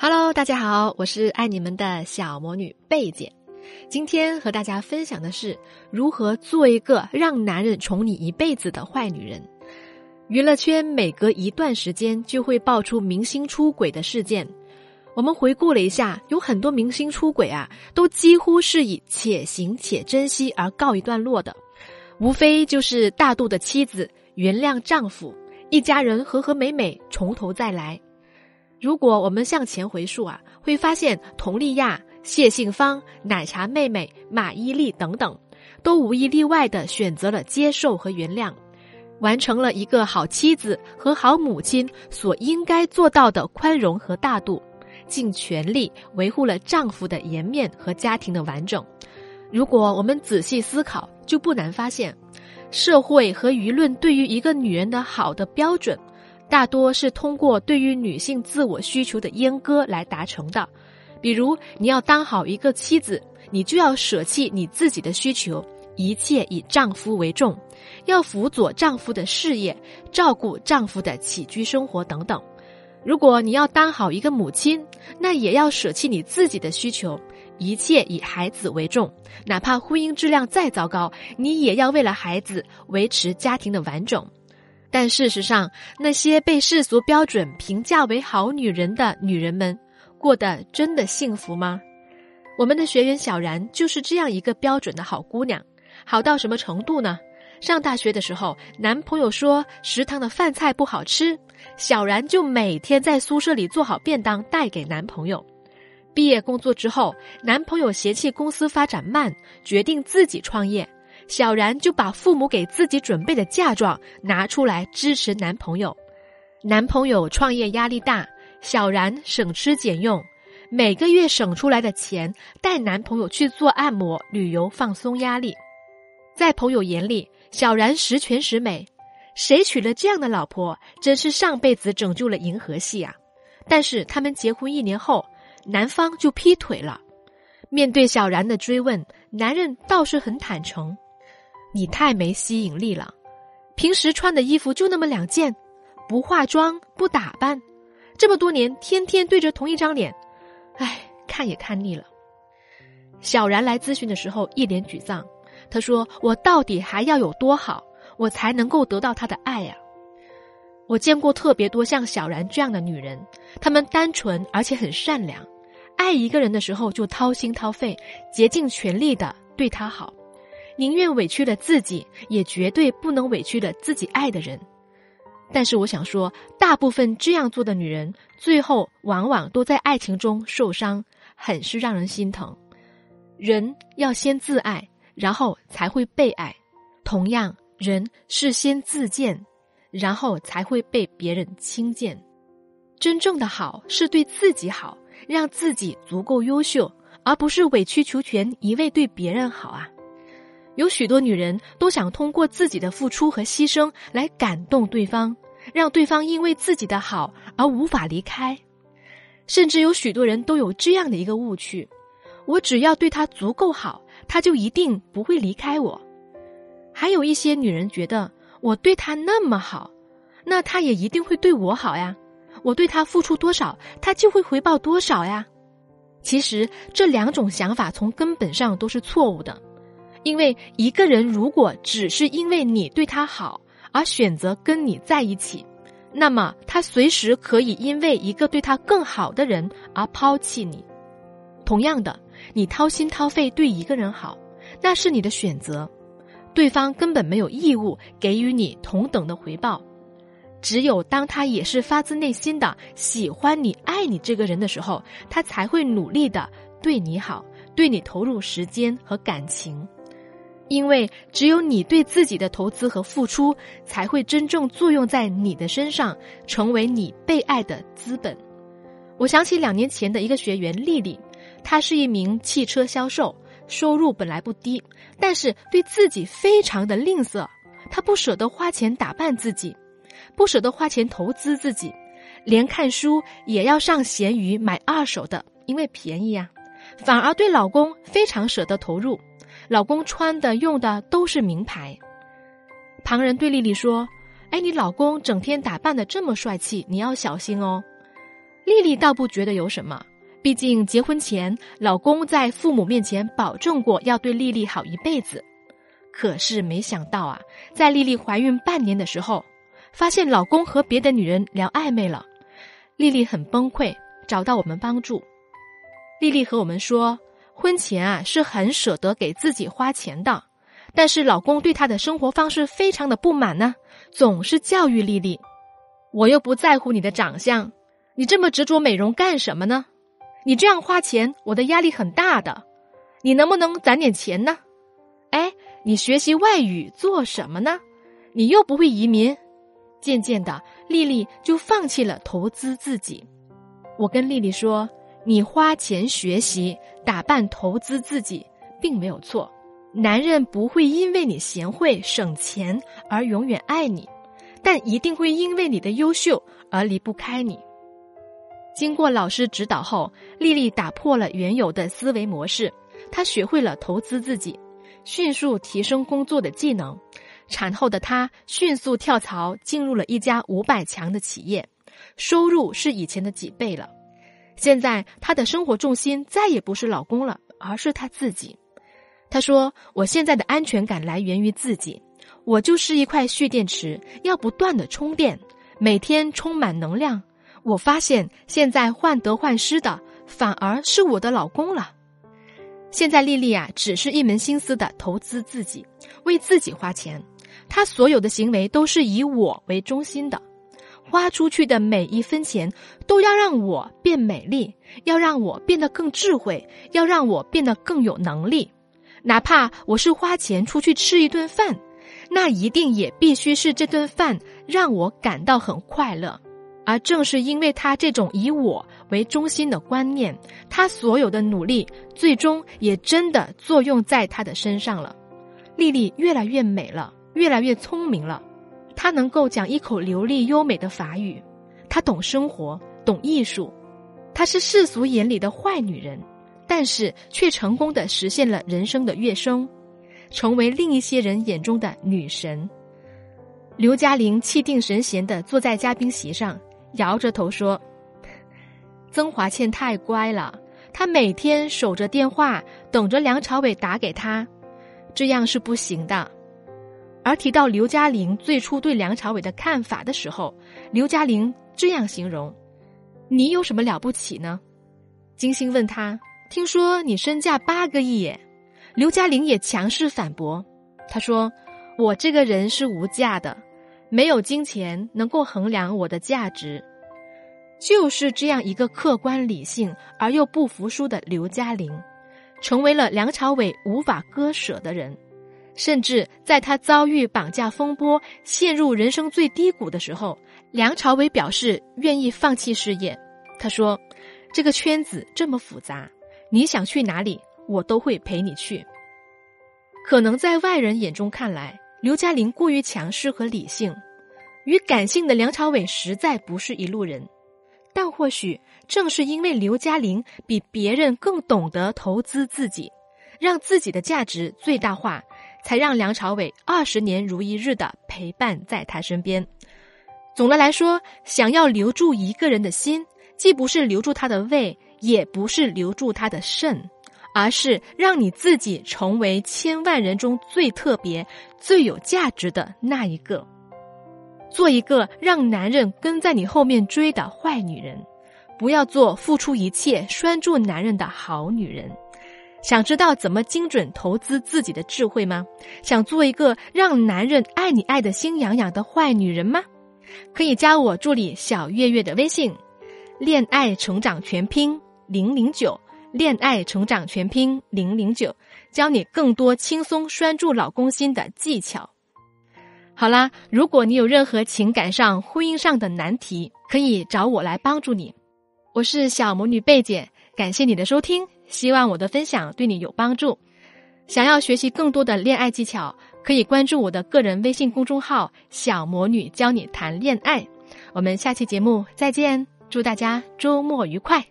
Hello，大家好，我是爱你们的小魔女贝姐。今天和大家分享的是如何做一个让男人宠你一辈子的坏女人。娱乐圈每隔一段时间就会爆出明星出轨的事件。我们回顾了一下，有很多明星出轨啊，都几乎是以且行且珍惜而告一段落的。无非就是大度的妻子原谅丈夫，一家人和和美美，从头再来。如果我们向前回溯啊，会发现佟丽娅、谢杏芳、奶茶妹妹、马伊琍等等，都无一例外的选择了接受和原谅，完成了一个好妻子和好母亲所应该做到的宽容和大度，尽全力维护了丈夫的颜面和家庭的完整。如果我们仔细思考，就不难发现，社会和舆论对于一个女人的好的标准。大多是通过对于女性自我需求的阉割来达成的，比如你要当好一个妻子，你就要舍弃你自己的需求，一切以丈夫为重，要辅佐丈夫的事业，照顾丈夫的起居生活等等。如果你要当好一个母亲，那也要舍弃你自己的需求，一切以孩子为重，哪怕婚姻质量再糟糕，你也要为了孩子维持家庭的完整。但事实上，那些被世俗标准评价为好女人的女人们，过得真的幸福吗？我们的学员小然就是这样一个标准的好姑娘，好到什么程度呢？上大学的时候，男朋友说食堂的饭菜不好吃，小然就每天在宿舍里做好便当带给男朋友。毕业工作之后，男朋友嫌弃公司发展慢，决定自己创业。小然就把父母给自己准备的嫁妆拿出来支持男朋友。男朋友创业压力大，小然省吃俭用，每个月省出来的钱带男朋友去做按摩、旅游，放松压力。在朋友眼里，小然十全十美，谁娶了这样的老婆，真是上辈子拯救了银河系啊！但是他们结婚一年后，男方就劈腿了。面对小然的追问，男人倒是很坦诚。你太没吸引力了，平时穿的衣服就那么两件，不化妆不打扮，这么多年天天对着同一张脸，唉，看也看腻了。小然来咨询的时候一脸沮丧，他说：“我到底还要有多好，我才能够得到他的爱呀？”我见过特别多像小然这样的女人，她们单纯而且很善良，爱一个人的时候就掏心掏肺，竭尽全力的对他好。宁愿委屈了自己，也绝对不能委屈了自己爱的人。但是我想说，大部分这样做的女人，最后往往都在爱情中受伤，很是让人心疼。人要先自爱，然后才会被爱；同样，人是先自贱，然后才会被别人轻贱。真正的好是对自己好，让自己足够优秀，而不是委曲求全，一味对别人好啊。有许多女人都想通过自己的付出和牺牲来感动对方，让对方因为自己的好而无法离开。甚至有许多人都有这样的一个误区：我只要对他足够好，他就一定不会离开我。还有一些女人觉得，我对他那么好，那他也一定会对我好呀。我对他付出多少，他就会回报多少呀。其实这两种想法从根本上都是错误的。因为一个人如果只是因为你对他好而选择跟你在一起，那么他随时可以因为一个对他更好的人而抛弃你。同样的，你掏心掏肺对一个人好，那是你的选择，对方根本没有义务给予你同等的回报。只有当他也是发自内心的喜欢你、爱你这个人的时候，他才会努力的对你好，对你投入时间和感情。因为只有你对自己的投资和付出，才会真正作用在你的身上，成为你被爱的资本。我想起两年前的一个学员丽丽，她是一名汽车销售，收入本来不低，但是对自己非常的吝啬，她不舍得花钱打扮自己，不舍得花钱投资自己，连看书也要上闲鱼买二手的，因为便宜呀，反而对老公非常舍得投入。老公穿的用的都是名牌，旁人对丽丽说：“哎，你老公整天打扮的这么帅气，你要小心哦。”丽丽倒不觉得有什么，毕竟结婚前老公在父母面前保证过要对丽丽好一辈子。可是没想到啊，在丽丽怀孕半年的时候，发现老公和别的女人聊暧昧了，丽丽很崩溃，找到我们帮助。丽丽和我们说，婚前啊是很舍得给自己花钱的，但是老公对她的生活方式非常的不满呢，总是教育丽丽：“我又不在乎你的长相，你这么执着美容干什么呢？你这样花钱，我的压力很大的，你能不能攒点钱呢？哎，你学习外语做什么呢？你又不会移民。”渐渐的，丽丽就放弃了投资自己。我跟丽丽说。你花钱学习、打扮、投资自己，并没有错。男人不会因为你贤惠、省钱而永远爱你，但一定会因为你的优秀而离不开你。经过老师指导后，丽丽打破了原有的思维模式，她学会了投资自己，迅速提升工作的技能。产后的她迅速跳槽，进入了一家五百强的企业，收入是以前的几倍了。现在她的生活重心再也不是老公了，而是她自己。她说：“我现在的安全感来源于自己，我就是一块蓄电池，要不断的充电，每天充满能量。我发现现在患得患失的反而是我的老公了。现在丽丽啊，只是一门心思的投资自己，为自己花钱，她所有的行为都是以我为中心的。”花出去的每一分钱，都要让我变美丽，要让我变得更智慧，要让我变得更有能力。哪怕我是花钱出去吃一顿饭，那一定也必须是这顿饭让我感到很快乐。而正是因为他这种以我为中心的观念，他所有的努力最终也真的作用在他的身上了。丽丽越来越美了，越来越聪明了。她能够讲一口流利优美的法语，她懂生活，懂艺术，她是世俗眼里的坏女人，但是却成功的实现了人生的跃升，成为另一些人眼中的女神。刘嘉玲气定神闲的坐在嘉宾席上，摇着头说：“曾华倩太乖了，她每天守着电话，等着梁朝伟打给她，这样是不行的。”而提到刘嘉玲最初对梁朝伟的看法的时候，刘嘉玲这样形容：“你有什么了不起呢？”金星问他：“听说你身价八个亿耶？”刘嘉玲也强势反驳：“他说我这个人是无价的，没有金钱能够衡量我的价值。”就是这样一个客观理性而又不服输的刘嘉玲，成为了梁朝伟无法割舍的人。甚至在他遭遇绑架风波、陷入人生最低谷的时候，梁朝伟表示愿意放弃事业。他说：“这个圈子这么复杂，你想去哪里，我都会陪你去。”可能在外人眼中看来，刘嘉玲过于强势和理性，与感性的梁朝伟实在不是一路人。但或许正是因为刘嘉玲比别人更懂得投资自己，让自己的价值最大化。才让梁朝伟二十年如一日的陪伴在他身边。总的来说，想要留住一个人的心，既不是留住他的胃，也不是留住他的肾，而是让你自己成为千万人中最特别、最有价值的那一个。做一个让男人跟在你后面追的坏女人，不要做付出一切拴住男人的好女人。想知道怎么精准投资自己的智慧吗？想做一个让男人爱你爱的心痒痒的坏女人吗？可以加我助理小月月的微信，恋爱成长全拼零零九，恋爱成长全拼零零九，教你更多轻松拴住老公心的技巧。好啦，如果你有任何情感上、婚姻上的难题，可以找我来帮助你。我是小魔女贝姐，感谢你的收听。希望我的分享对你有帮助。想要学习更多的恋爱技巧，可以关注我的个人微信公众号“小魔女教你谈恋爱”。我们下期节目再见，祝大家周末愉快。